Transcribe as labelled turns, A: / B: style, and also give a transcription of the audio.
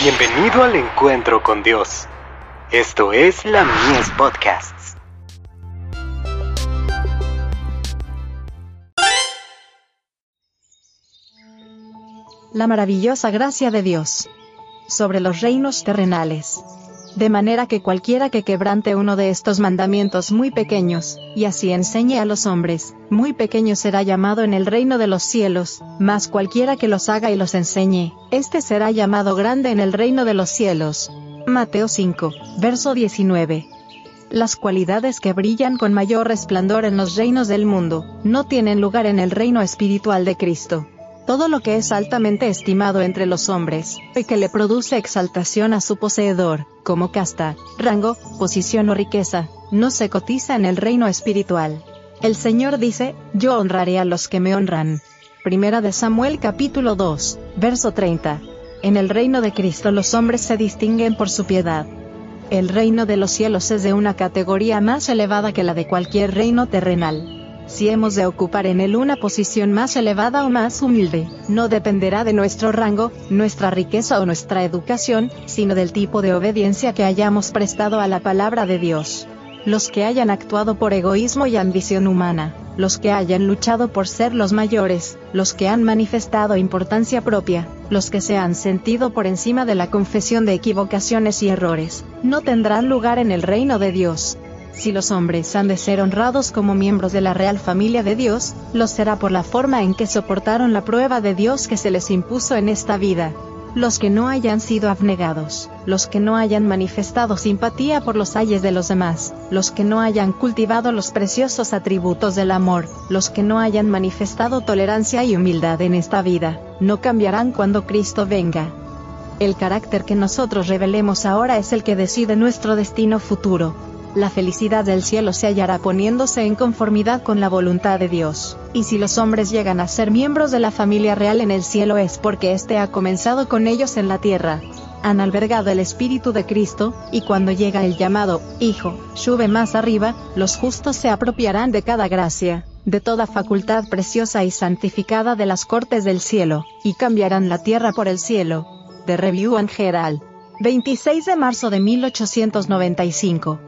A: Bienvenido al encuentro con Dios. Esto es la Mies Podcasts.
B: La maravillosa gracia de Dios sobre los reinos terrenales. De manera que cualquiera que quebrante uno de estos mandamientos muy pequeños, y así enseñe a los hombres, muy pequeño será llamado en el reino de los cielos, mas cualquiera que los haga y los enseñe, éste será llamado grande en el reino de los cielos. Mateo 5, verso 19. Las cualidades que brillan con mayor resplandor en los reinos del mundo, no tienen lugar en el reino espiritual de Cristo todo lo que es altamente estimado entre los hombres, y que le produce exaltación a su poseedor, como casta, rango, posición o riqueza, no se cotiza en el reino espiritual. El Señor dice, yo honraré a los que me honran. Primera de Samuel capítulo 2, verso 30. En el reino de Cristo los hombres se distinguen por su piedad. El reino de los cielos es de una categoría más elevada que la de cualquier reino terrenal. Si hemos de ocupar en él una posición más elevada o más humilde, no dependerá de nuestro rango, nuestra riqueza o nuestra educación, sino del tipo de obediencia que hayamos prestado a la palabra de Dios. Los que hayan actuado por egoísmo y ambición humana, los que hayan luchado por ser los mayores, los que han manifestado importancia propia, los que se han sentido por encima de la confesión de equivocaciones y errores, no tendrán lugar en el reino de Dios. Si los hombres han de ser honrados como miembros de la real familia de Dios, lo será por la forma en que soportaron la prueba de Dios que se les impuso en esta vida. Los que no hayan sido abnegados, los que no hayan manifestado simpatía por los ayes de los demás, los que no hayan cultivado los preciosos atributos del amor, los que no hayan manifestado tolerancia y humildad en esta vida, no cambiarán cuando Cristo venga. El carácter que nosotros revelemos ahora es el que decide nuestro destino futuro la felicidad del cielo se hallará poniéndose en conformidad con la voluntad de Dios. Y si los hombres llegan a ser miembros de la familia real en el cielo es porque éste ha comenzado con ellos en la tierra. Han albergado el Espíritu de Cristo, y cuando llega el llamado, Hijo, sube más arriba, los justos se apropiarán de cada gracia, de toda facultad preciosa y santificada de las cortes del cielo, y cambiarán la tierra por el cielo. De Review and Herald. 26 de marzo de 1895.